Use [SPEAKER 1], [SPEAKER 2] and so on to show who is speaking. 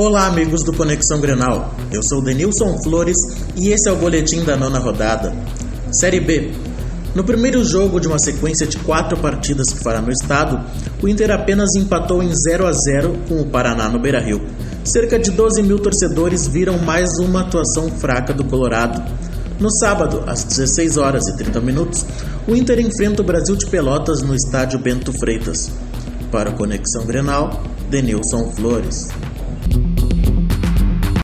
[SPEAKER 1] Olá, amigos do Conexão Grenal. Eu sou Denilson Flores e esse é o boletim da nona rodada. Série B. No primeiro jogo de uma sequência de quatro partidas que fará no estado, o Inter apenas empatou em 0 a 0 com o Paraná no Beira-Rio. Cerca de 12 mil torcedores viram mais uma atuação fraca do Colorado. No sábado, às 16 horas e 30 minutos, o Inter enfrenta o Brasil de Pelotas no estádio Bento Freitas. Para o Conexão Grenal, Denilson Flores.